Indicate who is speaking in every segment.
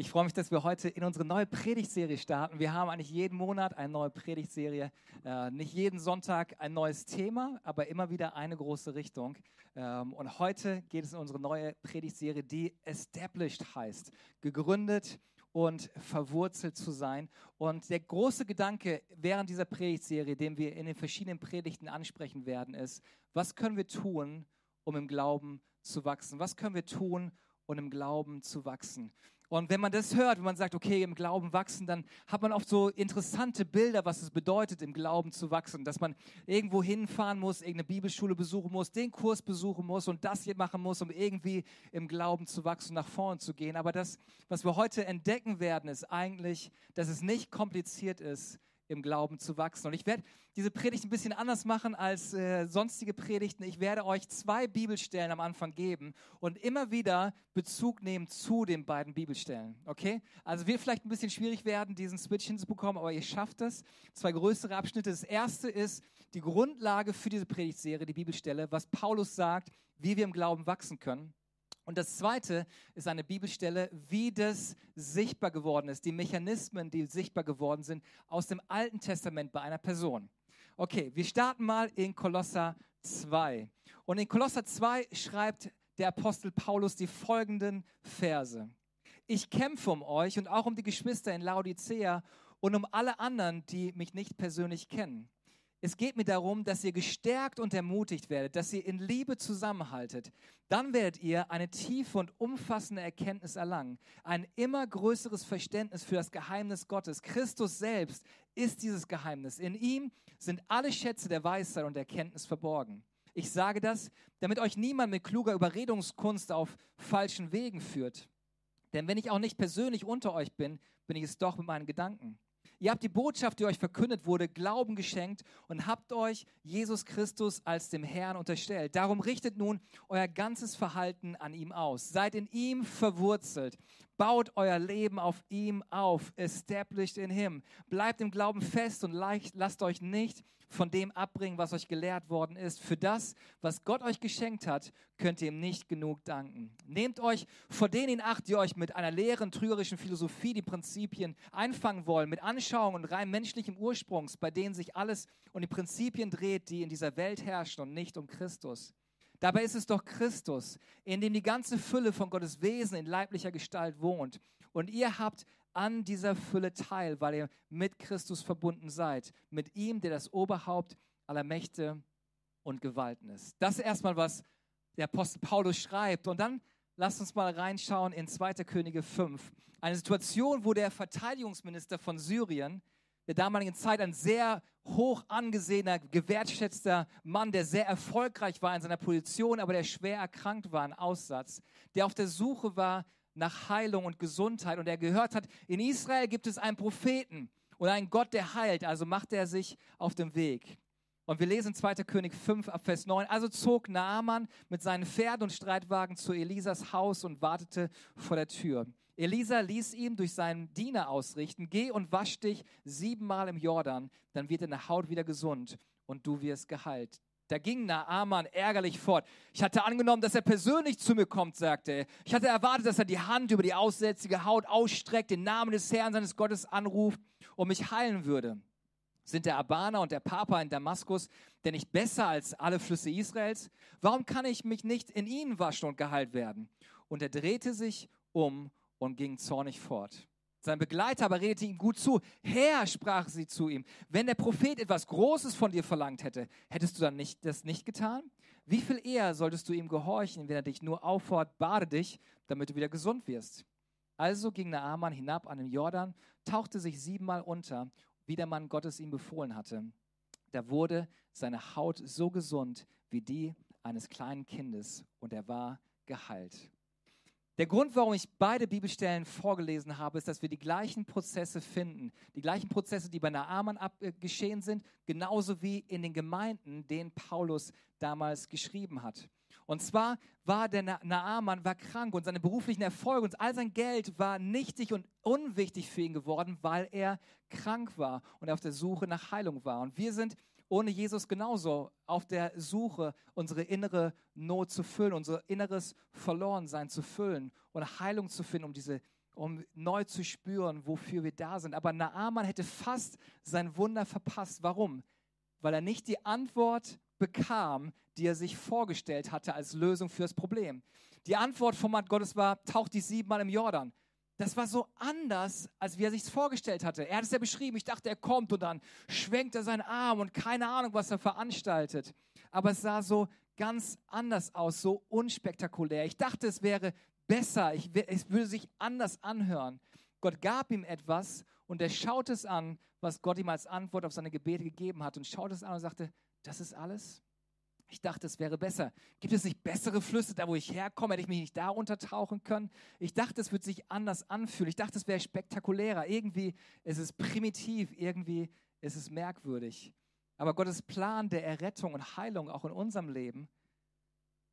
Speaker 1: Ich freue mich, dass wir heute in unsere neue Predigtserie starten. Wir haben eigentlich jeden Monat eine neue Predigtserie. Äh, nicht jeden Sonntag ein neues Thema, aber immer wieder eine große Richtung. Ähm, und heute geht es in unsere neue Predigtserie, die Established heißt. Gegründet und verwurzelt zu sein. Und der große Gedanke während dieser Predigtserie, den wir in den verschiedenen Predigten ansprechen werden, ist, was können wir tun, um im Glauben zu wachsen? Was können wir tun, um im Glauben zu wachsen? Und wenn man das hört, wenn man sagt, okay, im Glauben wachsen, dann hat man oft so interessante Bilder, was es bedeutet, im Glauben zu wachsen. Dass man irgendwo hinfahren muss, irgendeine Bibelschule besuchen muss, den Kurs besuchen muss und das hier machen muss, um irgendwie im Glauben zu wachsen, nach vorne zu gehen. Aber das, was wir heute entdecken werden, ist eigentlich, dass es nicht kompliziert ist, im Glauben zu wachsen. Und ich werde diese Predigt ein bisschen anders machen als äh, sonstige Predigten. Ich werde euch zwei Bibelstellen am Anfang geben und immer wieder Bezug nehmen zu den beiden Bibelstellen. Okay? Also wird vielleicht ein bisschen schwierig werden, diesen Switch hinzubekommen, aber ihr schafft es. Zwei größere Abschnitte. Das erste ist die Grundlage für diese Predigtserie, die Bibelstelle, was Paulus sagt, wie wir im Glauben wachsen können. Und das zweite ist eine Bibelstelle, wie das sichtbar geworden ist, die Mechanismen, die sichtbar geworden sind aus dem Alten Testament bei einer Person. Okay, wir starten mal in Kolosser 2. Und in Kolosser 2 schreibt der Apostel Paulus die folgenden Verse. Ich kämpfe um euch und auch um die Geschwister in Laodicea und um alle anderen, die mich nicht persönlich kennen es geht mir darum, dass ihr gestärkt und ermutigt werdet, dass ihr in Liebe zusammenhaltet. Dann werdet ihr eine tiefe und umfassende Erkenntnis erlangen, ein immer größeres Verständnis für das Geheimnis Gottes. Christus selbst ist dieses Geheimnis. In ihm sind alle Schätze der Weisheit und Erkenntnis verborgen. Ich sage das, damit euch niemand mit kluger Überredungskunst auf falschen Wegen führt. Denn wenn ich auch nicht persönlich unter euch bin, bin ich es doch mit meinen Gedanken. Ihr habt die Botschaft, die euch verkündet wurde, Glauben geschenkt und habt euch Jesus Christus als dem Herrn unterstellt. Darum richtet nun euer ganzes Verhalten an ihm aus. Seid in ihm verwurzelt. Baut euer Leben auf ihm auf. Established in him. Bleibt im Glauben fest und lasst euch nicht von dem abbringen, was euch gelehrt worden ist. Für das, was Gott euch geschenkt hat, könnt ihr ihm nicht genug danken. Nehmt euch vor denen in Acht, die euch mit einer leeren, trügerischen Philosophie die Prinzipien einfangen wollen, mit Anschauungen und rein menschlichem Ursprungs, bei denen sich alles um die Prinzipien dreht, die in dieser Welt herrschen und nicht um Christus. Dabei ist es doch Christus, in dem die ganze Fülle von Gottes Wesen in leiblicher Gestalt wohnt. Und ihr habt an dieser Fülle teil, weil ihr mit Christus verbunden seid. Mit ihm, der das Oberhaupt aller Mächte und Gewalten ist. Das ist erstmal, was der Apostel Paulus schreibt. Und dann lasst uns mal reinschauen in 2. Könige 5. Eine Situation, wo der Verteidigungsminister von Syrien, der damaligen Zeit ein sehr hoch angesehener, gewertschätzter Mann, der sehr erfolgreich war in seiner Position, aber der schwer erkrankt war, ein Aussatz, der auf der Suche war nach Heilung und Gesundheit und er gehört hat, in Israel gibt es einen Propheten und einen Gott, der heilt, also macht er sich auf den Weg. Und wir lesen 2. König 5 ab Vers 9. Also zog Naaman mit seinen Pferden und Streitwagen zu Elisas Haus und wartete vor der Tür. Elisa ließ ihm durch seinen Diener ausrichten, geh und wasch dich siebenmal im Jordan, dann wird deine Haut wieder gesund und du wirst geheilt. Da ging Naaman ärgerlich fort. Ich hatte angenommen, dass er persönlich zu mir kommt, sagte er. Ich hatte erwartet, dass er die Hand über die aussätzige Haut ausstreckt, den Namen des Herrn seines Gottes anruft und mich heilen würde. Sind der Abana und der Papa in Damaskus denn nicht besser als alle Flüsse Israels? Warum kann ich mich nicht in ihnen waschen und geheilt werden? Und er drehte sich um und ging zornig fort. Sein Begleiter aber redete ihm gut zu. Herr, sprach sie zu ihm, wenn der Prophet etwas Großes von dir verlangt hätte, hättest du dann nicht, das nicht getan? Wie viel eher solltest du ihm gehorchen, wenn er dich nur auffordert, bade dich, damit du wieder gesund wirst? Also ging Naaman hinab an den Jordan, tauchte sich siebenmal unter, wie der Mann Gottes ihm befohlen hatte. Da wurde seine Haut so gesund wie die eines kleinen Kindes und er war geheilt. Der Grund, warum ich beide Bibelstellen vorgelesen habe, ist, dass wir die gleichen Prozesse finden. Die gleichen Prozesse, die bei Naaman äh, geschehen sind, genauso wie in den Gemeinden, denen Paulus damals geschrieben hat. Und zwar war der Na Naaman war krank und seine beruflichen Erfolge und all sein Geld war nichtig und unwichtig für ihn geworden, weil er krank war und auf der Suche nach Heilung war. Und wir sind ohne Jesus genauso auf der Suche, unsere innere Not zu füllen, unser inneres Verlorensein zu füllen und Heilung zu finden, um diese um neu zu spüren, wofür wir da sind. Aber Naaman hätte fast sein Wunder verpasst. Warum? Weil er nicht die Antwort bekam, die er sich vorgestellt hatte als Lösung fürs Problem. Die Antwort vom Mann Gottes war, taucht dich siebenmal im Jordan. Das war so anders, als wie er sich es vorgestellt hatte. Er hat es ja beschrieben. Ich dachte, er kommt und dann schwenkt er seinen Arm und keine Ahnung, was er veranstaltet. Aber es sah so ganz anders aus, so unspektakulär. Ich dachte, es wäre besser, ich, es würde sich anders anhören. Gott gab ihm etwas und er schaut es an, was Gott ihm als Antwort auf seine Gebete gegeben hat und schaut es an und sagte, das ist alles? Ich dachte, es wäre besser. Gibt es nicht bessere Flüsse, da wo ich herkomme? Hätte ich mich nicht da untertauchen können? Ich dachte, es würde sich anders anfühlen. Ich dachte, es wäre spektakulärer. Irgendwie ist es primitiv, irgendwie ist es merkwürdig. Aber Gottes Plan der Errettung und Heilung auch in unserem Leben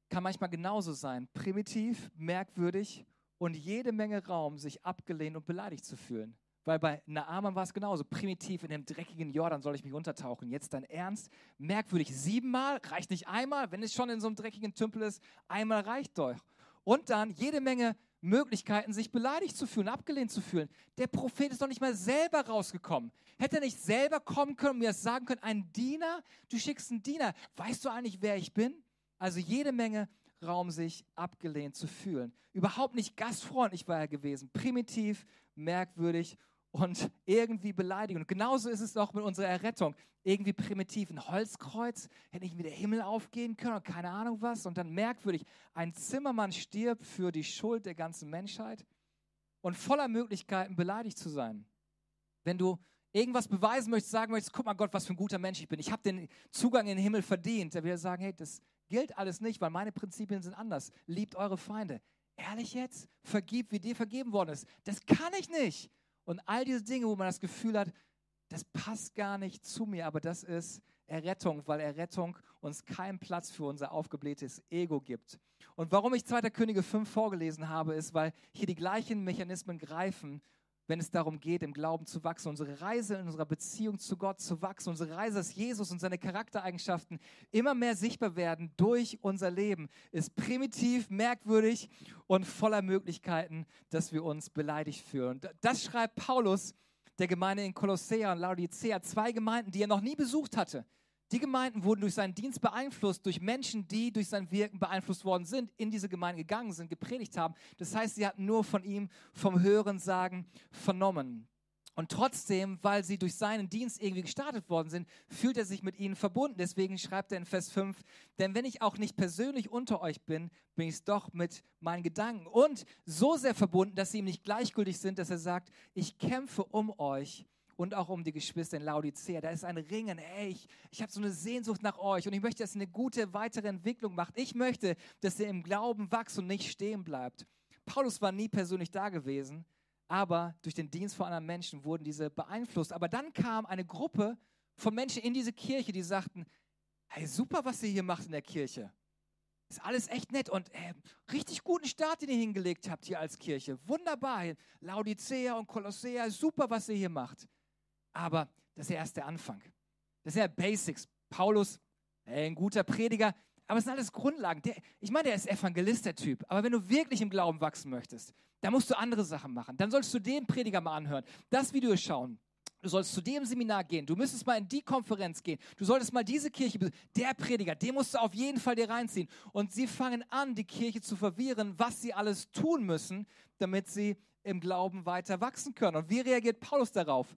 Speaker 1: kann manchmal genauso sein. Primitiv, merkwürdig und jede Menge Raum, sich abgelehnt und beleidigt zu fühlen. Weil bei Naaman war es genauso. Primitiv in dem dreckigen Jordan soll ich mich untertauchen. Jetzt dein Ernst? Merkwürdig. Siebenmal? Reicht nicht einmal? Wenn es schon in so einem dreckigen Tümpel ist, einmal reicht doch. Und dann jede Menge Möglichkeiten, sich beleidigt zu fühlen, abgelehnt zu fühlen. Der Prophet ist doch nicht mal selber rausgekommen. Hätte er nicht selber kommen können und mir das sagen können, ein Diener, du schickst einen Diener. Weißt du eigentlich, wer ich bin? Also jede Menge Raum, sich abgelehnt zu fühlen. Überhaupt nicht gastfreundlich war er gewesen, primitiv, merkwürdig und irgendwie beleidigend. Und genauso ist es auch mit unserer Errettung. Irgendwie primitiv. Ein Holzkreuz, hätte nicht wie der Himmel aufgehen können und keine Ahnung was. Und dann merkwürdig, ein Zimmermann stirbt für die Schuld der ganzen Menschheit und voller Möglichkeiten beleidigt zu sein. Wenn du irgendwas beweisen möchtest, sagen möchtest, guck mal Gott, was für ein guter Mensch ich bin. Ich habe den Zugang in den Himmel verdient. Da wird er sagen, hey, das gilt alles nicht, weil meine Prinzipien sind anders. Liebt eure Feinde. Ehrlich jetzt? Vergib, wie dir vergeben worden ist. Das kann ich nicht. Und all diese Dinge, wo man das Gefühl hat, das passt gar nicht zu mir, aber das ist Errettung, weil Errettung uns keinen Platz für unser aufgeblähtes Ego gibt. Und warum ich 2. Könige 5 vorgelesen habe, ist, weil hier die gleichen Mechanismen greifen wenn es darum geht, im Glauben zu wachsen, unsere Reise in unserer Beziehung zu Gott zu wachsen, unsere Reise, dass Jesus und seine Charaktereigenschaften immer mehr sichtbar werden durch unser Leben, ist primitiv, merkwürdig und voller Möglichkeiten, dass wir uns beleidigt fühlen. Das schreibt Paulus der Gemeinde in Kolossea und Laodicea, zwei Gemeinden, die er noch nie besucht hatte. Die Gemeinden wurden durch seinen Dienst beeinflusst, durch Menschen, die durch sein Wirken beeinflusst worden sind, in diese Gemeinde gegangen sind, gepredigt haben. Das heißt, sie hatten nur von ihm vom Hören sagen vernommen. Und trotzdem, weil sie durch seinen Dienst irgendwie gestartet worden sind, fühlt er sich mit ihnen verbunden. Deswegen schreibt er in Vers 5, denn wenn ich auch nicht persönlich unter euch bin, bin ich es doch mit meinen Gedanken. Und so sehr verbunden, dass sie ihm nicht gleichgültig sind, dass er sagt, ich kämpfe um euch und auch um die Geschwister in Laodicea. Da ist ein Ringen. Hey, ich, ich habe so eine Sehnsucht nach euch und ich möchte, dass ihr eine gute weitere Entwicklung macht. Ich möchte, dass ihr im Glauben wächst und nicht stehen bleibt. Paulus war nie persönlich da gewesen, aber durch den Dienst von anderen Menschen wurden diese beeinflusst. Aber dann kam eine Gruppe von Menschen in diese Kirche, die sagten, hey, super, was ihr hier macht in der Kirche. Ist alles echt nett und äh, richtig guten Start, den ihr hingelegt habt hier als Kirche. Wunderbar. Laodicea und Kolossea, super, was ihr hier macht. Aber das ist ja erst der Anfang. Das sind ja Basics. Paulus, ein guter Prediger, aber es sind alles Grundlagen. Der, ich meine, der ist Evangelist, der Typ. Aber wenn du wirklich im Glauben wachsen möchtest, dann musst du andere Sachen machen. Dann solltest du den Prediger mal anhören, das Video schauen. Du sollst zu dem Seminar gehen. Du müsstest mal in die Konferenz gehen. Du solltest mal diese Kirche besuchen. Der Prediger, den musst du auf jeden Fall dir reinziehen. Und sie fangen an, die Kirche zu verwirren, was sie alles tun müssen, damit sie im Glauben weiter wachsen können. Und wie reagiert Paulus darauf?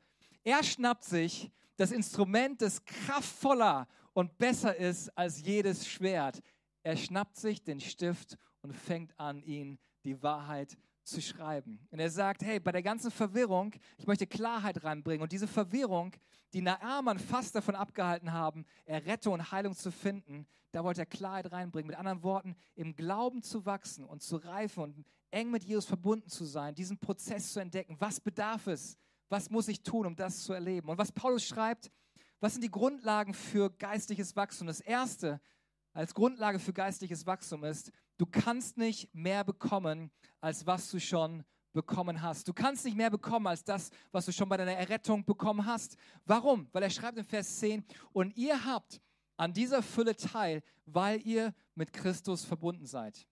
Speaker 1: Er schnappt sich das Instrument, das kraftvoller und besser ist als jedes Schwert. Er schnappt sich den Stift und fängt an, ihn die Wahrheit zu schreiben. Und er sagt, hey, bei der ganzen Verwirrung, ich möchte Klarheit reinbringen. Und diese Verwirrung, die Naaman fast davon abgehalten haben, Errettung und Heilung zu finden, da wollte er Klarheit reinbringen. Mit anderen Worten, im Glauben zu wachsen und zu reifen und eng mit Jesus verbunden zu sein, diesen Prozess zu entdecken. Was bedarf es? Was muss ich tun, um das zu erleben? Und was Paulus schreibt, was sind die Grundlagen für geistliches Wachstum? Das erste als Grundlage für geistliches Wachstum ist, du kannst nicht mehr bekommen, als was du schon bekommen hast. Du kannst nicht mehr bekommen als das, was du schon bei deiner Errettung bekommen hast. Warum? Weil er schreibt in Vers 10, und ihr habt an dieser Fülle teil, weil ihr mit Christus verbunden seid.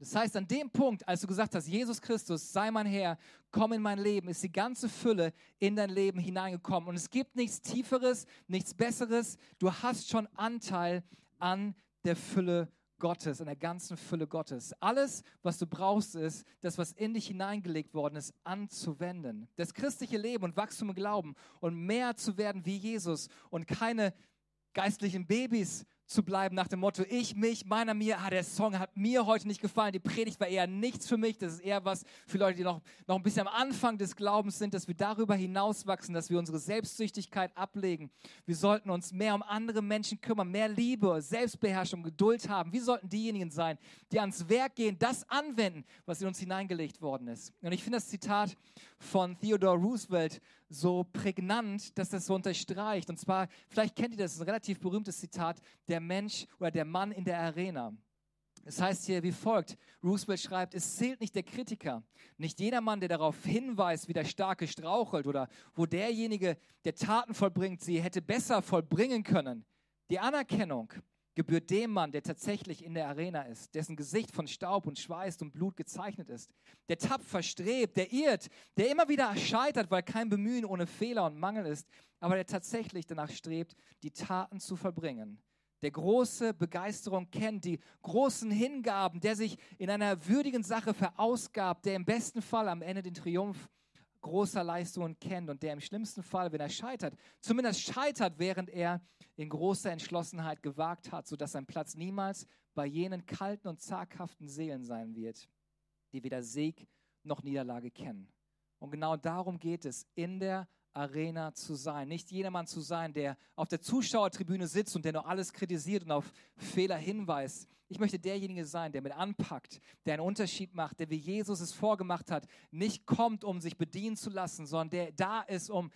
Speaker 1: Das heißt, an dem Punkt, als du gesagt hast, Jesus Christus, sei mein Herr, komm in mein Leben, ist die ganze Fülle in dein Leben hineingekommen. Und es gibt nichts Tieferes, nichts Besseres. Du hast schon Anteil an der Fülle Gottes, an der ganzen Fülle Gottes. Alles, was du brauchst, ist, das, was in dich hineingelegt worden ist, anzuwenden. Das christliche Leben und Wachstum im Glauben und mehr zu werden wie Jesus und keine geistlichen Babys zu bleiben nach dem Motto, ich, mich, meiner, mir, ah, der Song hat mir heute nicht gefallen, die Predigt war eher nichts für mich, das ist eher was für Leute, die noch, noch ein bisschen am Anfang des Glaubens sind, dass wir darüber hinauswachsen, dass wir unsere Selbstsüchtigkeit ablegen. Wir sollten uns mehr um andere Menschen kümmern, mehr Liebe, Selbstbeherrschung, Geduld haben. Wir sollten diejenigen sein, die ans Werk gehen, das anwenden, was in uns hineingelegt worden ist. Und ich finde das Zitat von Theodore Roosevelt so prägnant, dass das so unterstreicht. Und zwar, vielleicht kennt ihr das, ein relativ berühmtes Zitat, der Mensch oder der Mann in der Arena. Es heißt hier wie folgt, Roosevelt schreibt, es zählt nicht der Kritiker, nicht jeder Mann, der darauf hinweist, wie der Starke strauchelt oder wo derjenige, der Taten vollbringt, sie hätte besser vollbringen können. Die Anerkennung gebührt dem Mann, der tatsächlich in der Arena ist, dessen Gesicht von Staub und Schweiß und Blut gezeichnet ist, der tapfer strebt, der irrt, der immer wieder scheitert, weil kein Bemühen ohne Fehler und Mangel ist, aber der tatsächlich danach strebt, die Taten zu vollbringen. Der große Begeisterung kennt, die großen Hingaben, der sich in einer würdigen Sache verausgabt, der im besten Fall am Ende den Triumph großer Leistungen kennt und der im schlimmsten Fall, wenn er scheitert, zumindest scheitert, während er in großer Entschlossenheit gewagt hat, sodass sein Platz niemals bei jenen kalten und zaghaften Seelen sein wird, die weder Sieg noch Niederlage kennen. Und genau darum geht es in der Arena zu sein. Nicht jedermann zu sein, der auf der Zuschauertribüne sitzt und der nur alles kritisiert und auf Fehler hinweist. Ich möchte derjenige sein, der mit anpackt, der einen Unterschied macht, der wie Jesus es vorgemacht hat, nicht kommt, um sich bedienen zu lassen, sondern der da ist, um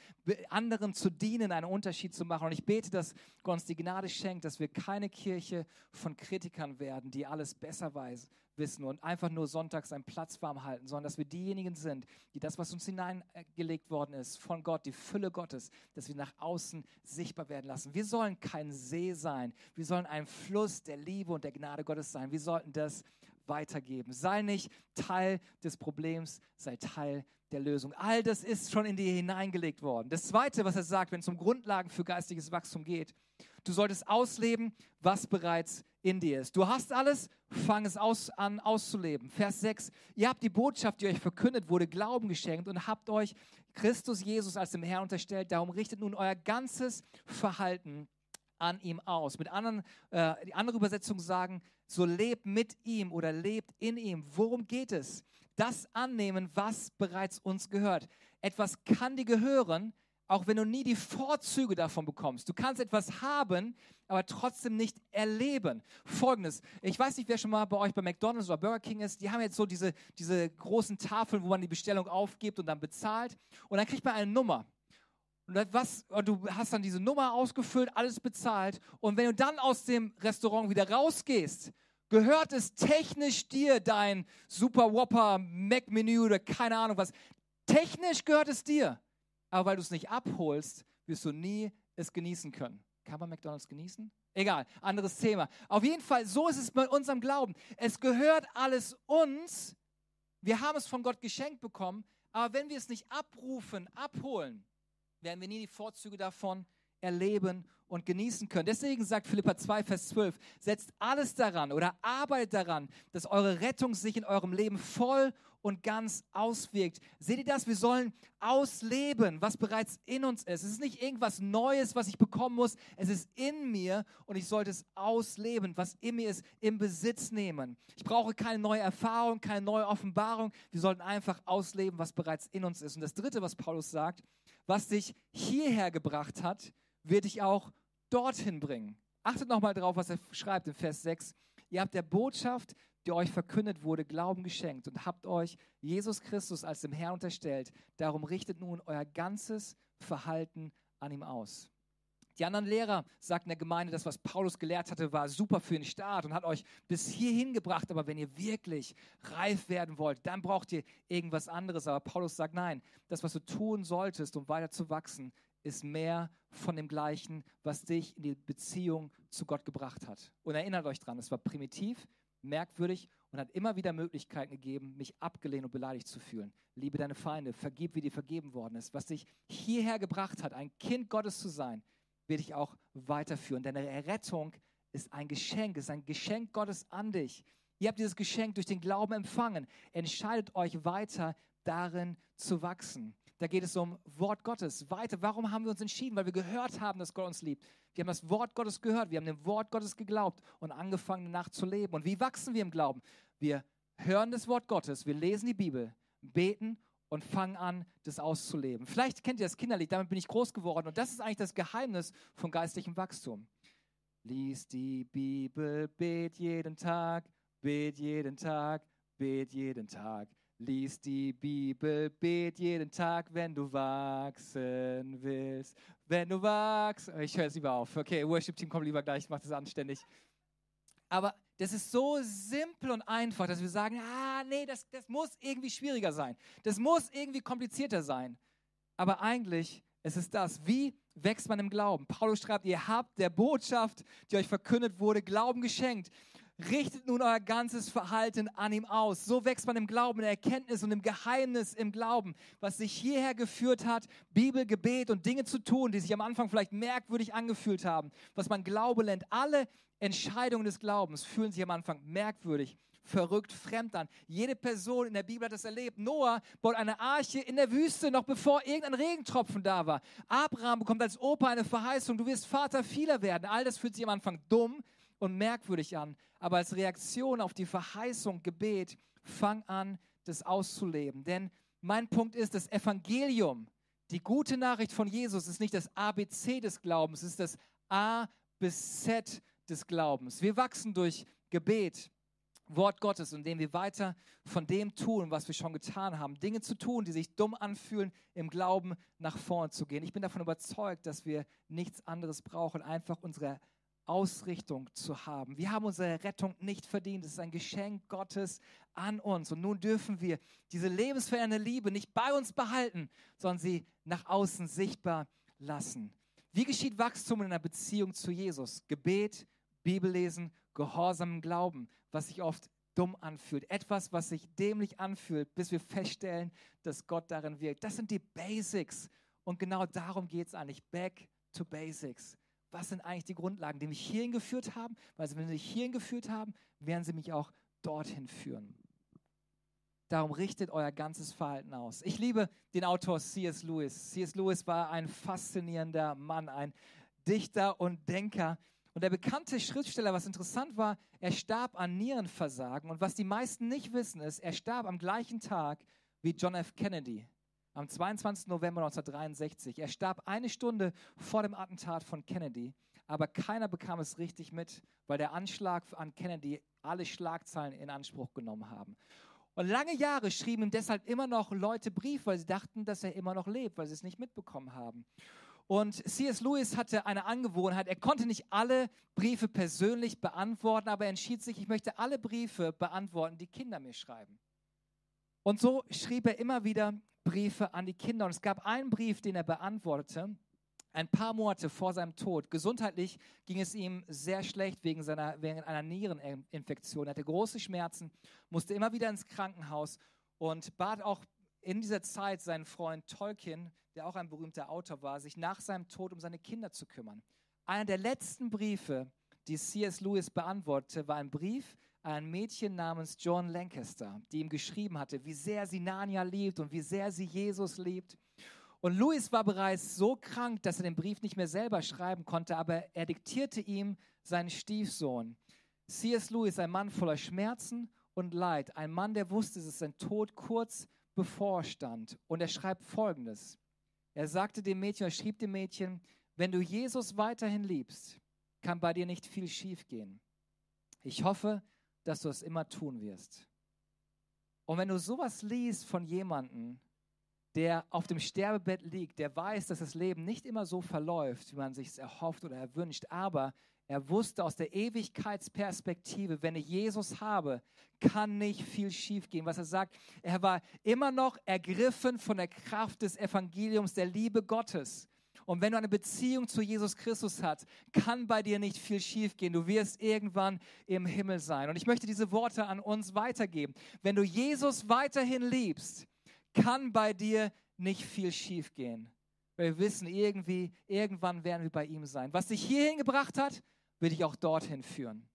Speaker 1: anderen zu dienen, einen Unterschied zu machen. Und ich bete, dass Gott uns die Gnade schenkt, dass wir keine Kirche von Kritikern werden, die alles besser weiß, wissen und einfach nur sonntags einen Platz warm halten, sondern dass wir diejenigen sind, die das, was uns hineingelegt worden ist von Gott, die Fülle Gottes, dass wir nach außen sichtbar werden lassen. Wir sollen kein See sein, wir sollen ein Fluss der Liebe und der Gnade Gottes sein. Wir sollten das weitergeben. Sei nicht Teil des Problems, sei Teil der Lösung. All das ist schon in dir hineingelegt worden. Das Zweite, was er sagt, wenn es um Grundlagen für geistiges Wachstum geht, du solltest ausleben, was bereits in dir ist. Du hast alles, fang es aus, an auszuleben. Vers 6, ihr habt die Botschaft, die euch verkündet wurde, Glauben geschenkt und habt euch Christus Jesus als dem Herrn unterstellt. Darum richtet nun euer ganzes Verhalten an ihm aus. Mit anderen, äh, die andere Übersetzung sagen, so lebt mit ihm oder lebt in ihm. Worum geht es? Das annehmen, was bereits uns gehört. Etwas kann dir gehören, auch wenn du nie die Vorzüge davon bekommst. Du kannst etwas haben, aber trotzdem nicht erleben. Folgendes, ich weiß nicht, wer schon mal bei euch bei McDonald's oder Burger King ist, die haben jetzt so diese, diese großen Tafeln, wo man die Bestellung aufgibt und dann bezahlt und dann kriegt man eine Nummer. Und was, du hast dann diese Nummer ausgefüllt, alles bezahlt und wenn du dann aus dem Restaurant wieder rausgehst, gehört es technisch dir, dein Super Whopper Mac-Menü oder keine Ahnung was. Technisch gehört es dir aber weil du es nicht abholst, wirst du nie es genießen können. Kann man McDonald's genießen? Egal, anderes Thema. Auf jeden Fall, so ist es bei unserem Glauben. Es gehört alles uns. Wir haben es von Gott geschenkt bekommen, aber wenn wir es nicht abrufen, abholen, werden wir nie die Vorzüge davon erleben und genießen können. Deswegen sagt Philippa 2, Vers 12, setzt alles daran oder arbeitet daran, dass eure Rettung sich in eurem Leben voll und ganz auswirkt. Seht ihr das? Wir sollen ausleben, was bereits in uns ist. Es ist nicht irgendwas Neues, was ich bekommen muss. Es ist in mir und ich sollte es ausleben, was in mir ist, im Besitz nehmen. Ich brauche keine neue Erfahrung, keine neue Offenbarung. Wir sollten einfach ausleben, was bereits in uns ist. Und das Dritte, was Paulus sagt, was dich hierher gebracht hat, wird dich auch dorthin bringen. Achtet nochmal drauf, was er schreibt in Vers 6. Ihr habt der Botschaft die euch verkündet wurde, Glauben geschenkt und habt euch Jesus Christus als dem Herrn unterstellt. Darum richtet nun euer ganzes Verhalten an ihm aus. Die anderen Lehrer sagten der Gemeinde, das, was Paulus gelehrt hatte, war super für den Staat und hat euch bis hierhin gebracht. Aber wenn ihr wirklich reif werden wollt, dann braucht ihr irgendwas anderes. Aber Paulus sagt, nein, das, was du tun solltest, um weiter zu wachsen, ist mehr von dem Gleichen, was dich in die Beziehung zu Gott gebracht hat. Und erinnert euch dran, es war primitiv, merkwürdig und hat immer wieder Möglichkeiten gegeben, mich abgelehnt und beleidigt zu fühlen. Liebe deine Feinde, vergib, wie dir vergeben worden ist. Was dich hierher gebracht hat, ein Kind Gottes zu sein, wird dich auch weiterführen. Deine Errettung ist ein Geschenk, ist ein Geschenk Gottes an dich. Ihr habt dieses Geschenk durch den Glauben empfangen. Entscheidet euch weiter darin zu wachsen. Da geht es um Wort Gottes. Weiter. Warum haben wir uns entschieden? Weil wir gehört haben, dass Gott uns liebt. Wir haben das Wort Gottes gehört. Wir haben dem Wort Gottes geglaubt und angefangen, danach zu leben. Und wie wachsen wir im Glauben? Wir hören das Wort Gottes, wir lesen die Bibel, beten und fangen an, das auszuleben. Vielleicht kennt ihr das Kinderlied, damit bin ich groß geworden. Und das ist eigentlich das Geheimnis von geistlichem Wachstum. Lies die Bibel, bet jeden Tag, bet jeden Tag, bet jeden Tag. Lies die Bibel, bet jeden Tag, wenn du wachsen willst. Wenn du wachst. Ich höre es lieber auf. Okay, Worship-Team kommt lieber gleich, ich mache das anständig. Aber das ist so simpel und einfach, dass wir sagen, ah, nee, das, das muss irgendwie schwieriger sein. Das muss irgendwie komplizierter sein. Aber eigentlich ist es das. Wie wächst man im Glauben? Paulus schreibt, ihr habt der Botschaft, die euch verkündet wurde, Glauben geschenkt. Richtet nun euer ganzes Verhalten an ihm aus. So wächst man im Glauben, in der Erkenntnis und im Geheimnis im Glauben, was sich hierher geführt hat, Bibel, Gebet und Dinge zu tun, die sich am Anfang vielleicht merkwürdig angefühlt haben, was man Glaube nennt. Alle Entscheidungen des Glaubens fühlen sich am Anfang merkwürdig, verrückt, fremd an. Jede Person in der Bibel hat das erlebt. Noah baut eine Arche in der Wüste, noch bevor irgendein Regentropfen da war. Abraham bekommt als Opa eine Verheißung, du wirst Vater vieler werden. All das fühlt sich am Anfang dumm und merkwürdig an. Aber als Reaktion auf die Verheißung, Gebet, fang an, das auszuleben. Denn mein Punkt ist, das Evangelium, die gute Nachricht von Jesus, ist nicht das ABC des Glaubens, es ist das A bis Z des Glaubens. Wir wachsen durch Gebet, Wort Gottes, indem wir weiter von dem tun, was wir schon getan haben. Dinge zu tun, die sich dumm anfühlen, im Glauben nach vorn zu gehen. Ich bin davon überzeugt, dass wir nichts anderes brauchen, einfach unsere Ausrichtung zu haben. Wir haben unsere Rettung nicht verdient. Es ist ein Geschenk Gottes an uns. Und nun dürfen wir diese lebensverändernde Liebe nicht bei uns behalten, sondern sie nach außen sichtbar lassen. Wie geschieht Wachstum in einer Beziehung zu Jesus? Gebet, Bibellesen, Gehorsam im Glauben, was sich oft dumm anfühlt. Etwas, was sich dämlich anfühlt, bis wir feststellen, dass Gott darin wirkt. Das sind die Basics. Und genau darum geht es eigentlich. Back to Basics was sind eigentlich die Grundlagen, die mich hierhin geführt haben? Weil wenn sie mich hierhin geführt haben, werden sie mich auch dorthin führen. Darum richtet euer ganzes Verhalten aus. Ich liebe den Autor C.S. Lewis. C.S. Lewis war ein faszinierender Mann, ein Dichter und Denker. Und der bekannte Schriftsteller, was interessant war, er starb an Nierenversagen. Und was die meisten nicht wissen, ist, er starb am gleichen Tag wie John F. Kennedy am 22. November 1963. Er starb eine Stunde vor dem Attentat von Kennedy, aber keiner bekam es richtig mit, weil der Anschlag an Kennedy alle Schlagzeilen in Anspruch genommen haben. Und lange Jahre schrieben ihm deshalb immer noch Leute Brief, weil sie dachten, dass er immer noch lebt, weil sie es nicht mitbekommen haben. Und C.S. Lewis hatte eine Angewohnheit, er konnte nicht alle Briefe persönlich beantworten, aber er entschied sich, ich möchte alle Briefe beantworten, die Kinder mir schreiben. Und so schrieb er immer wieder Briefe an die Kinder. Und es gab einen Brief, den er beantwortete, ein paar Monate vor seinem Tod. Gesundheitlich ging es ihm sehr schlecht wegen, seiner, wegen einer Niereninfektion. Er hatte große Schmerzen, musste immer wieder ins Krankenhaus und bat auch in dieser Zeit seinen Freund Tolkien, der auch ein berühmter Autor war, sich nach seinem Tod um seine Kinder zu kümmern. Einer der letzten Briefe, die C.S. Lewis beantwortete, war ein Brief, ein Mädchen namens John Lancaster, die ihm geschrieben hatte, wie sehr sie Narnia liebt und wie sehr sie Jesus liebt. Und Louis war bereits so krank, dass er den Brief nicht mehr selber schreiben konnte, aber er diktierte ihm seinen Stiefsohn. C.S. Lewis, ein Mann voller Schmerzen und Leid, ein Mann, der wusste, dass sein Tod kurz bevorstand. Und er schreibt Folgendes. Er sagte dem Mädchen, er schrieb dem Mädchen, wenn du Jesus weiterhin liebst, kann bei dir nicht viel schiefgehen. Ich hoffe, dass du es immer tun wirst. Und wenn du sowas liest von jemandem, der auf dem Sterbebett liegt, der weiß, dass das Leben nicht immer so verläuft, wie man sich erhofft oder erwünscht, aber er wusste aus der Ewigkeitsperspektive, wenn ich Jesus habe, kann nicht viel schiefgehen. Was er sagt, er war immer noch ergriffen von der Kraft des Evangeliums, der Liebe Gottes. Und wenn du eine Beziehung zu Jesus Christus hast, kann bei dir nicht viel schiefgehen. Du wirst irgendwann im Himmel sein. Und ich möchte diese Worte an uns weitergeben. Wenn du Jesus weiterhin liebst, kann bei dir nicht viel schiefgehen. Weil wir wissen, irgendwie, irgendwann werden wir bei ihm sein. Was dich hierhin gebracht hat, wird dich auch dorthin führen.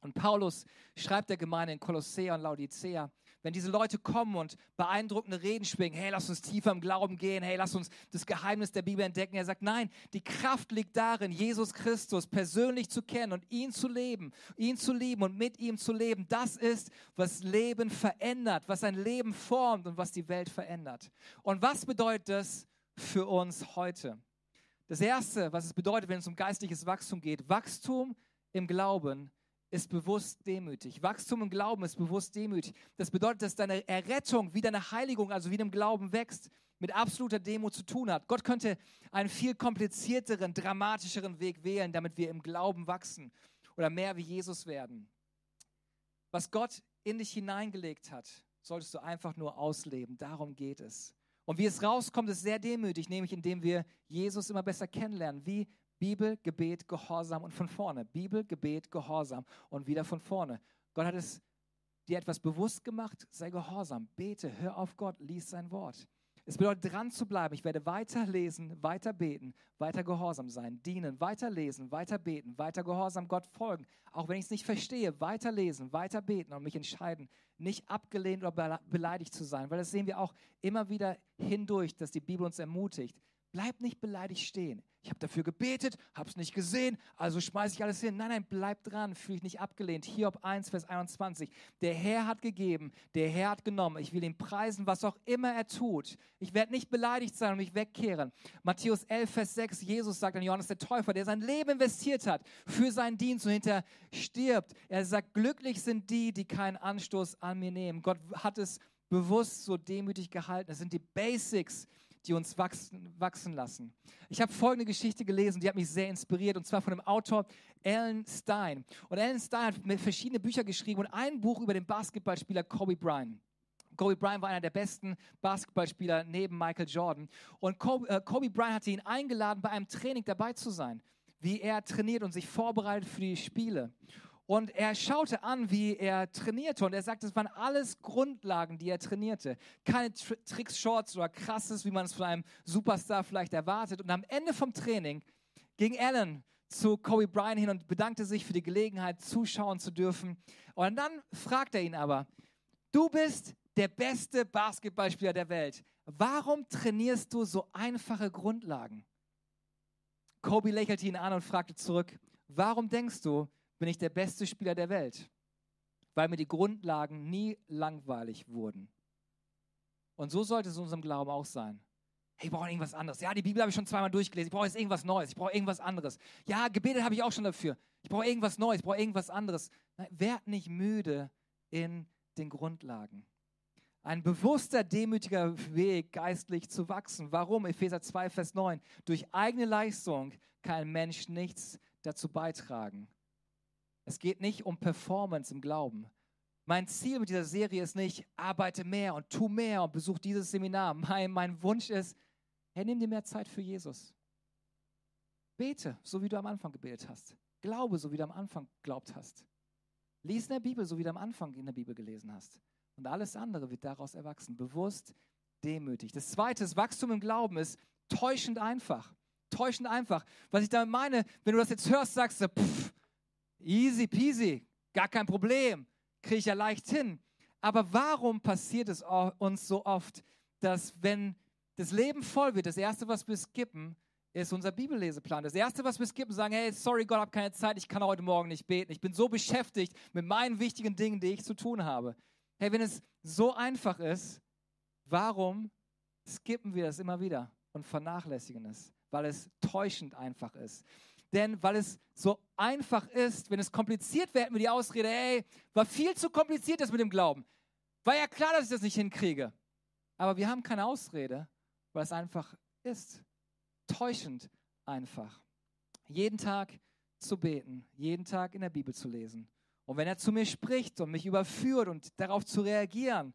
Speaker 1: Und Paulus schreibt der Gemeinde in Kolossea und Laodicea, wenn diese Leute kommen und beeindruckende Reden schwingen, hey, lass uns tiefer im Glauben gehen, hey, lass uns das Geheimnis der Bibel entdecken. Er sagt, nein, die Kraft liegt darin, Jesus Christus persönlich zu kennen und ihn zu leben, ihn zu lieben und mit ihm zu leben. Das ist, was Leben verändert, was ein Leben formt und was die Welt verändert. Und was bedeutet das für uns heute? Das Erste, was es bedeutet, wenn es um geistliches Wachstum geht, Wachstum im Glauben ist bewusst demütig. Wachstum im Glauben ist bewusst demütig. Das bedeutet, dass deine Errettung wie deine Heiligung, also wie dem Glauben wächst, mit absoluter Demut zu tun hat. Gott könnte einen viel komplizierteren, dramatischeren Weg wählen, damit wir im Glauben wachsen oder mehr wie Jesus werden. Was Gott in dich hineingelegt hat, solltest du einfach nur ausleben. Darum geht es. Und wie es rauskommt, ist sehr demütig, nämlich indem wir Jesus immer besser kennenlernen. Wie Bibel, Gebet, Gehorsam und von vorne. Bibel, Gebet, Gehorsam und wieder von vorne. Gott hat es dir etwas bewusst gemacht, sei gehorsam, bete, hör auf Gott, lies sein Wort. Es bedeutet, dran zu bleiben. Ich werde weiter lesen, weiter beten, weiter gehorsam sein, dienen, weiter lesen, weiter beten, weiter gehorsam Gott folgen. Auch wenn ich es nicht verstehe, weiter lesen, weiter beten und mich entscheiden, nicht abgelehnt oder beleidigt zu sein. Weil das sehen wir auch immer wieder hindurch, dass die Bibel uns ermutigt. Bleib nicht beleidigt stehen. Ich habe dafür gebetet, habe es nicht gesehen, also schmeiße ich alles hin. Nein, nein, bleib dran, fühle dich nicht abgelehnt. Hiob 1, Vers 21. Der Herr hat gegeben, der Herr hat genommen. Ich will ihn preisen, was auch immer er tut. Ich werde nicht beleidigt sein und mich wegkehren. Matthäus 11, Vers 6. Jesus sagt an Johannes der Täufer, der sein Leben investiert hat für seinen Dienst und hinterher stirbt. Er sagt, glücklich sind die, die keinen Anstoß an mir nehmen. Gott hat es bewusst so demütig gehalten. Das sind die Basics die uns wachsen, wachsen lassen. Ich habe folgende Geschichte gelesen, die hat mich sehr inspiriert, und zwar von dem Autor Alan Stein. Und Alan Stein hat verschiedene Bücher geschrieben und ein Buch über den Basketballspieler Kobe Bryant. Kobe Bryant war einer der besten Basketballspieler neben Michael Jordan. Und Kobe, äh, Kobe Bryant hatte ihn eingeladen, bei einem Training dabei zu sein, wie er trainiert und sich vorbereitet für die Spiele. Und er schaute an, wie er trainierte. Und er sagte, es waren alles Grundlagen, die er trainierte. Keine Tr Tricks, Shorts oder krasses, wie man es von einem Superstar vielleicht erwartet. Und am Ende vom Training ging Allen zu Kobe Bryant hin und bedankte sich für die Gelegenheit, zuschauen zu dürfen. Und dann fragt er ihn aber, du bist der beste Basketballspieler der Welt. Warum trainierst du so einfache Grundlagen? Kobe lächelte ihn an und fragte zurück, warum denkst du, bin ich der beste Spieler der Welt, weil mir die Grundlagen nie langweilig wurden. Und so sollte es in unserem Glauben auch sein. Hey, ich brauche irgendwas anderes. Ja, die Bibel habe ich schon zweimal durchgelesen. Ich brauche jetzt irgendwas Neues. Ich brauche irgendwas anderes. Ja, gebetet habe ich auch schon dafür. Ich brauche irgendwas Neues. Ich brauche irgendwas anderes. Nein, werd nicht müde in den Grundlagen. Ein bewusster, demütiger Weg, geistlich zu wachsen. Warum? Epheser 2, Vers 9. Durch eigene Leistung kann ein Mensch nichts dazu beitragen. Es geht nicht um Performance im Glauben. Mein Ziel mit dieser Serie ist nicht, arbeite mehr und tu mehr und besuch dieses Seminar. Mein, mein Wunsch ist, hey, nimm dir mehr Zeit für Jesus. Bete, so wie du am Anfang gebetet hast. Glaube, so wie du am Anfang geglaubt hast. Lies in der Bibel, so wie du am Anfang in der Bibel gelesen hast. Und alles andere wird daraus erwachsen. Bewusst, demütig. Das zweite ist, Wachstum im Glauben ist täuschend einfach. Täuschend einfach. Was ich damit meine, wenn du das jetzt hörst, sagst du, pff, Easy peasy, gar kein Problem, kriege ich ja leicht hin. Aber warum passiert es uns so oft, dass wenn das Leben voll wird, das Erste, was wir skippen, ist unser Bibelleseplan. Das Erste, was wir skippen, sagen, hey, sorry Gott, habe keine Zeit, ich kann heute Morgen nicht beten. Ich bin so beschäftigt mit meinen wichtigen Dingen, die ich zu tun habe. Hey, wenn es so einfach ist, warum skippen wir das immer wieder und vernachlässigen es? Weil es täuschend einfach ist denn weil es so einfach ist, wenn es kompliziert wäre, hätten wir die Ausrede, ey, war viel zu kompliziert das mit dem Glauben. War ja klar, dass ich das nicht hinkriege. Aber wir haben keine Ausrede, weil es einfach ist. Täuschend einfach. Jeden Tag zu beten, jeden Tag in der Bibel zu lesen. Und wenn er zu mir spricht und mich überführt und darauf zu reagieren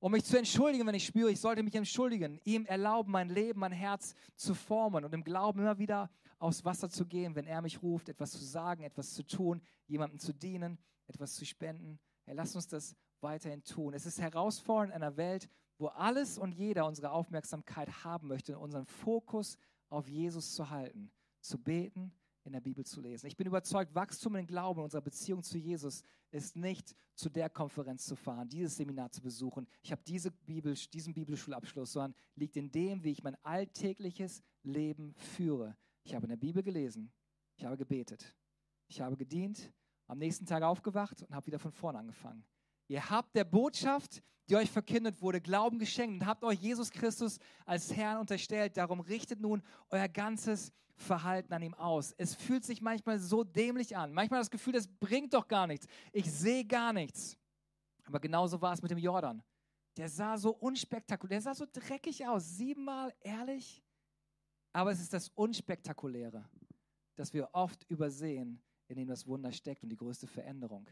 Speaker 1: um mich zu entschuldigen, wenn ich spüre, ich sollte mich entschuldigen, ihm erlauben, mein Leben, mein Herz zu formen und im Glauben immer wieder aufs Wasser zu gehen, wenn er mich ruft, etwas zu sagen, etwas zu tun, jemandem zu dienen, etwas zu spenden. Hey, lass uns das weiterhin tun. Es ist herausfordernd in einer Welt, wo alles und jeder unsere Aufmerksamkeit haben möchte, unseren Fokus auf Jesus zu halten, zu beten, in der Bibel zu lesen. Ich bin überzeugt, Wachstum in Glauben, unserer Beziehung zu Jesus ist nicht zu der Konferenz zu fahren, dieses Seminar zu besuchen. Ich habe diese Bibel, diesen Bibelschulabschluss, sondern liegt in dem, wie ich mein alltägliches Leben führe. Ich habe in der Bibel gelesen, ich habe gebetet, ich habe gedient, am nächsten Tag aufgewacht und habe wieder von vorne angefangen. Ihr habt der Botschaft, die euch verkündet wurde, Glauben geschenkt und habt euch Jesus Christus als Herrn unterstellt. Darum richtet nun euer ganzes Verhalten an ihm aus. Es fühlt sich manchmal so dämlich an. Manchmal das Gefühl, das bringt doch gar nichts. Ich sehe gar nichts. Aber genauso war es mit dem Jordan. Der sah so unspektakulär, der sah so dreckig aus. Siebenmal ehrlich. Aber es ist das Unspektakuläre, das wir oft übersehen, in dem das Wunder steckt und die größte Veränderung.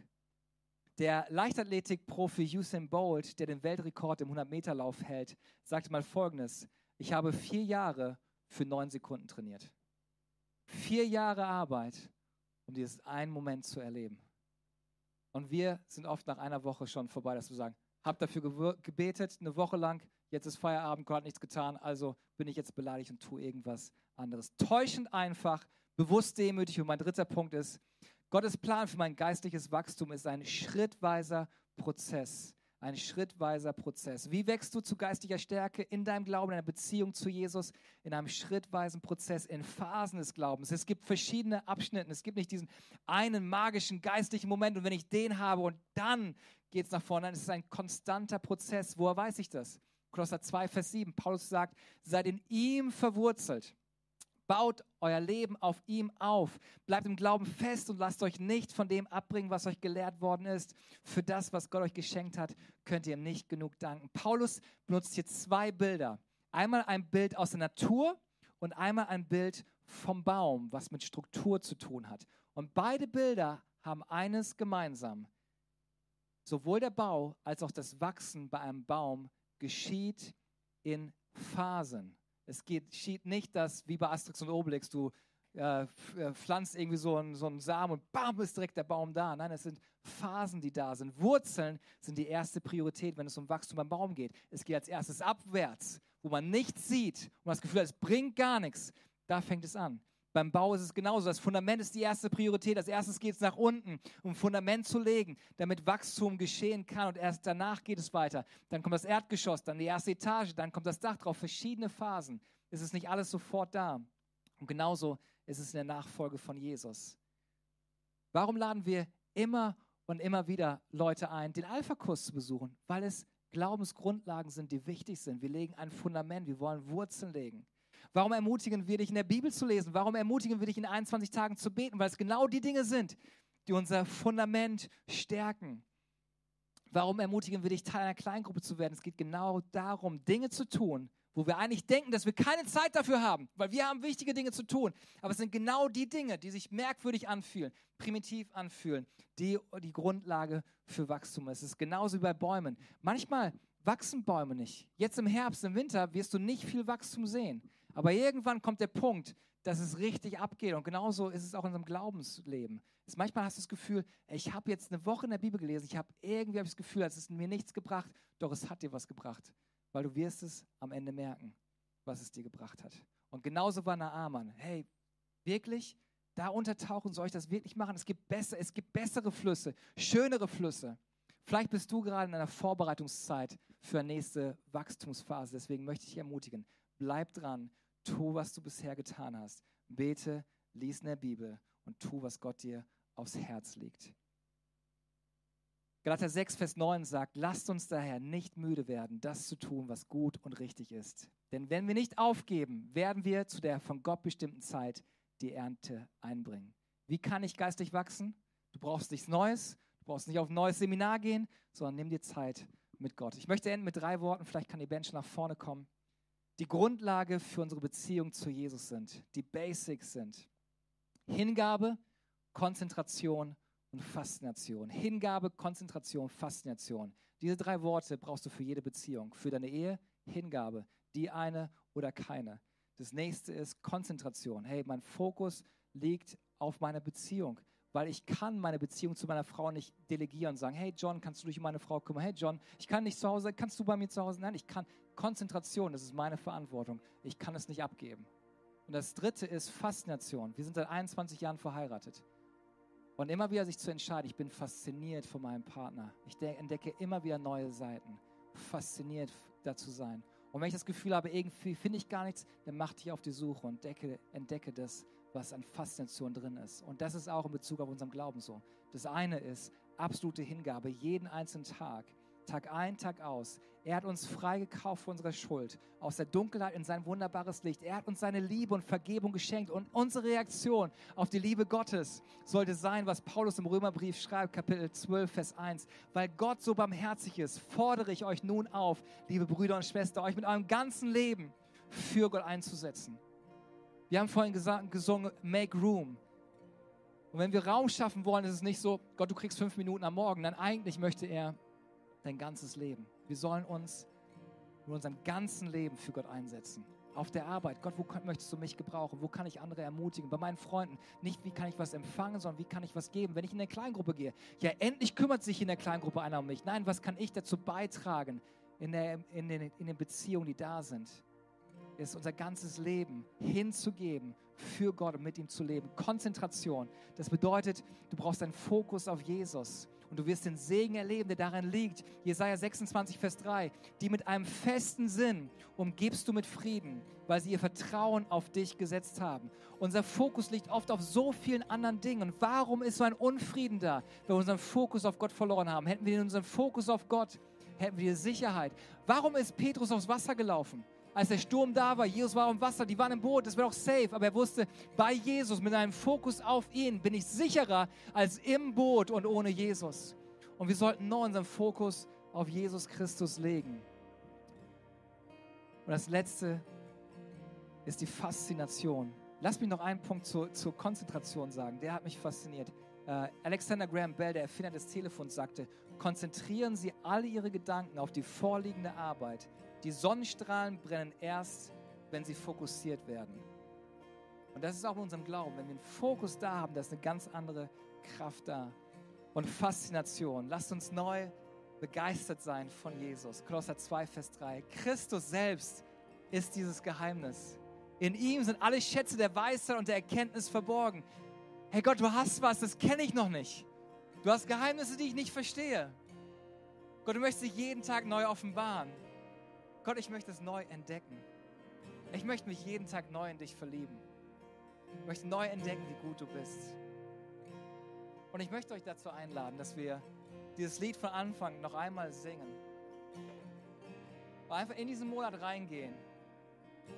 Speaker 1: Der Leichtathletik-Profi Usain Bolt, der den Weltrekord im 100-Meter-Lauf hält, sagte mal Folgendes. Ich habe vier Jahre für neun Sekunden trainiert. Vier Jahre Arbeit, um dieses einen Moment zu erleben. Und wir sind oft nach einer Woche schon vorbei, dass wir sagen, hab dafür gebetet, eine Woche lang, jetzt ist Feierabend, Gott hat nichts getan, also bin ich jetzt beleidigt und tue irgendwas anderes. Täuschend einfach, bewusst demütig. Und mein dritter Punkt ist, Gottes Plan für mein geistliches Wachstum ist ein schrittweiser Prozess. Ein schrittweiser Prozess. Wie wächst du zu geistlicher Stärke in deinem Glauben, in einer Beziehung zu Jesus, in einem schrittweisen Prozess, in Phasen des Glaubens? Es gibt verschiedene Abschnitte. Es gibt nicht diesen einen magischen geistlichen Moment und wenn ich den habe und dann geht es nach vorne, dann ist es ein konstanter Prozess. Woher weiß ich das? Kolosser 2, Vers 7. Paulus sagt, seid in ihm verwurzelt Baut euer Leben auf ihm auf. Bleibt im Glauben fest und lasst euch nicht von dem abbringen, was euch gelehrt worden ist. Für das, was Gott euch geschenkt hat, könnt ihr ihm nicht genug danken. Paulus benutzt hier zwei Bilder. Einmal ein Bild aus der Natur und einmal ein Bild vom Baum, was mit Struktur zu tun hat. Und beide Bilder haben eines gemeinsam. Sowohl der Bau als auch das Wachsen bei einem Baum geschieht in Phasen. Es geschieht nicht, dass wie bei Asterix und Obelix du äh, äh, pflanzt irgendwie so einen, so einen Samen und bam, ist direkt der Baum da. Nein, es sind Phasen, die da sind. Wurzeln sind die erste Priorität, wenn es um Wachstum beim Baum geht. Es geht als erstes abwärts, wo man nichts sieht und das Gefühl hat, es bringt gar nichts. Da fängt es an. Beim Bau ist es genauso. Das Fundament ist die erste Priorität. Als erstes geht es nach unten, um Fundament zu legen, damit Wachstum geschehen kann. Und erst danach geht es weiter. Dann kommt das Erdgeschoss, dann die erste Etage, dann kommt das Dach drauf. Verschiedene Phasen. Es ist nicht alles sofort da. Und genauso ist es in der Nachfolge von Jesus. Warum laden wir immer und immer wieder Leute ein, den Alpha-Kurs zu besuchen? Weil es Glaubensgrundlagen sind, die wichtig sind. Wir legen ein Fundament, wir wollen Wurzeln legen. Warum ermutigen wir dich in der Bibel zu lesen? Warum ermutigen wir dich in 21 Tagen zu beten? Weil es genau die Dinge sind, die unser Fundament stärken. Warum ermutigen wir dich, Teil einer Kleingruppe zu werden? Es geht genau darum, Dinge zu tun, wo wir eigentlich denken, dass wir keine Zeit dafür haben, weil wir haben wichtige Dinge zu tun. Aber es sind genau die Dinge, die sich merkwürdig anfühlen, primitiv anfühlen, die die Grundlage für Wachstum ist. Es ist genauso wie bei Bäumen. Manchmal wachsen Bäume nicht. Jetzt im Herbst, im Winter wirst du nicht viel Wachstum sehen. Aber irgendwann kommt der Punkt, dass es richtig abgeht. Und genauso ist es auch in unserem Glaubensleben. Es, manchmal hast du das Gefühl, ich habe jetzt eine Woche in der Bibel gelesen, ich habe irgendwie hab ich das Gefühl, es ist mir nichts gebracht, doch es hat dir was gebracht. Weil du wirst es am Ende merken, was es dir gebracht hat. Und genauso war Naaman. Hey, wirklich? Da untertauchen, soll ich das wirklich machen? Es gibt, besser, es gibt bessere Flüsse, schönere Flüsse. Vielleicht bist du gerade in einer Vorbereitungszeit für eine nächste Wachstumsphase. Deswegen möchte ich dich ermutigen, bleib dran, tu, was du bisher getan hast. Bete, lies in der Bibel und tu, was Gott dir aufs Herz legt. Galater 6, Vers 9 sagt, lasst uns daher nicht müde werden, das zu tun, was gut und richtig ist. Denn wenn wir nicht aufgeben, werden wir zu der von Gott bestimmten Zeit die Ernte einbringen. Wie kann ich geistig wachsen? Du brauchst nichts Neues, du brauchst nicht auf ein neues Seminar gehen, sondern nimm dir Zeit mit Gott. Ich möchte enden mit drei Worten, vielleicht kann die schon nach vorne kommen die Grundlage für unsere Beziehung zu Jesus sind, die Basics sind. Hingabe, Konzentration und Faszination. Hingabe, Konzentration, Faszination. Diese drei Worte brauchst du für jede Beziehung. Für deine Ehe, Hingabe, die eine oder keine. Das nächste ist Konzentration. Hey, mein Fokus liegt auf meiner Beziehung, weil ich kann meine Beziehung zu meiner Frau nicht delegieren und sagen, hey John, kannst du dich um meine Frau kümmern? Hey John, ich kann nicht zu Hause, kannst du bei mir zu Hause? Nein, ich kann Konzentration, das ist meine Verantwortung. Ich kann es nicht abgeben. Und das dritte ist Faszination. Wir sind seit 21 Jahren verheiratet. Und immer wieder sich zu entscheiden, ich bin fasziniert von meinem Partner. Ich entdecke immer wieder neue Seiten. Fasziniert da zu sein. Und wenn ich das Gefühl habe, irgendwie finde ich gar nichts, dann mach dich auf die Suche und entdecke, entdecke das, was an Faszination drin ist. Und das ist auch in Bezug auf unseren Glauben so. Das eine ist absolute Hingabe, jeden einzelnen Tag Tag ein, Tag aus. Er hat uns freigekauft von unserer Schuld, aus der Dunkelheit in sein wunderbares Licht. Er hat uns seine Liebe und Vergebung geschenkt. Und unsere Reaktion auf die Liebe Gottes sollte sein, was Paulus im Römerbrief schreibt, Kapitel 12, Vers 1. Weil Gott so barmherzig ist, fordere ich euch nun auf, liebe Brüder und Schwestern, euch mit eurem ganzen Leben für Gott einzusetzen. Wir haben vorhin gesagt, gesungen, make room. Und wenn wir Raum schaffen wollen, ist es nicht so, Gott, du kriegst fünf Minuten am Morgen. Dann eigentlich möchte er dein ganzes Leben. Wir sollen uns in unserem ganzen Leben für Gott einsetzen. Auf der Arbeit, Gott, wo möchtest du mich gebrauchen? Wo kann ich andere ermutigen? Bei meinen Freunden, nicht wie kann ich was empfangen, sondern wie kann ich was geben? Wenn ich in eine Kleingruppe gehe, ja, endlich kümmert sich in der Kleingruppe einer um mich. Nein, was kann ich dazu beitragen in, der, in, den, in den Beziehungen, die da sind? Ist unser ganzes Leben hinzugeben für Gott und mit ihm zu leben. Konzentration. Das bedeutet, du brauchst einen Fokus auf Jesus und du wirst den Segen erleben, der darin liegt. Jesaja 26, Vers 3. Die mit einem festen Sinn umgibst du mit Frieden, weil sie ihr Vertrauen auf dich gesetzt haben. Unser Fokus liegt oft auf so vielen anderen Dingen. Und warum ist so ein Unfrieden da, wenn wir unseren Fokus auf Gott verloren haben? Hätten wir unseren Fokus auf Gott, hätten wir Sicherheit. Warum ist Petrus aufs Wasser gelaufen? Als der Sturm da war, Jesus war im Wasser, die waren im Boot, das wäre auch safe, aber er wusste, bei Jesus, mit einem Fokus auf ihn, bin ich sicherer als im Boot und ohne Jesus. Und wir sollten nur unseren Fokus auf Jesus Christus legen. Und das Letzte ist die Faszination. Lass mich noch einen Punkt zur, zur Konzentration sagen. Der hat mich fasziniert. Uh, Alexander Graham Bell, der Erfinder des Telefons, sagte, konzentrieren Sie alle Ihre Gedanken auf die vorliegende Arbeit, die Sonnenstrahlen brennen erst, wenn sie fokussiert werden. Und das ist auch in unserem Glauben. Wenn wir einen Fokus da haben, da ist eine ganz andere Kraft da. Und Faszination. Lasst uns neu begeistert sein von Jesus. Kolosser 2, Vers 3. Christus selbst ist dieses Geheimnis. In ihm sind alle Schätze der Weisheit und der Erkenntnis verborgen. Hey Gott, du hast was, das kenne ich noch nicht. Du hast Geheimnisse, die ich nicht verstehe. Gott, du möchtest dich jeden Tag neu offenbaren. Gott, ich möchte es neu entdecken. Ich möchte mich jeden Tag neu in dich verlieben. Ich möchte neu entdecken, wie gut du bist. Und ich möchte euch dazu einladen, dass wir dieses Lied von Anfang noch einmal singen. Einfach in diesen Monat reingehen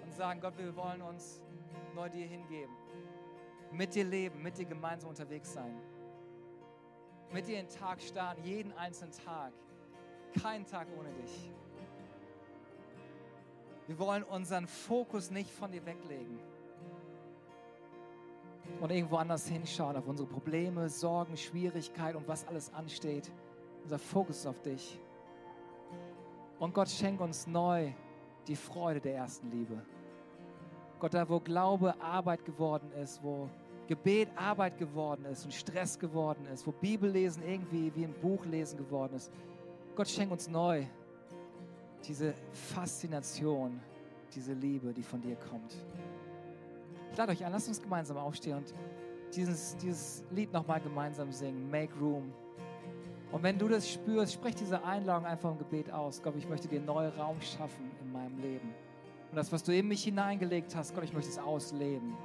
Speaker 1: und sagen, Gott, wir wollen uns neu dir hingeben. Mit dir leben, mit dir gemeinsam unterwegs sein. Mit dir den Tag starten, jeden einzelnen Tag. Kein Tag ohne dich. Wir wollen unseren Fokus nicht von dir weglegen und irgendwo anders hinschauen, auf unsere Probleme, Sorgen, Schwierigkeiten und was alles ansteht. Unser Fokus ist auf dich. Und Gott schenkt uns neu die Freude der ersten Liebe. Gott, da wo Glaube Arbeit geworden ist, wo Gebet Arbeit geworden ist und Stress geworden ist, wo Bibellesen irgendwie wie ein Buchlesen geworden ist. Gott schenkt uns neu diese Faszination, diese Liebe, die von dir kommt. Ich lade euch an, lasst uns gemeinsam aufstehen und dieses, dieses Lied nochmal gemeinsam singen. Make Room. Und wenn du das spürst, sprich diese Einladung einfach im Gebet aus. Gott, ich möchte dir neuen Raum schaffen in meinem Leben. Und das, was du in mich hineingelegt hast, Gott, ich möchte es ausleben,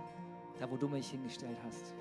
Speaker 1: da wo du mich hingestellt hast.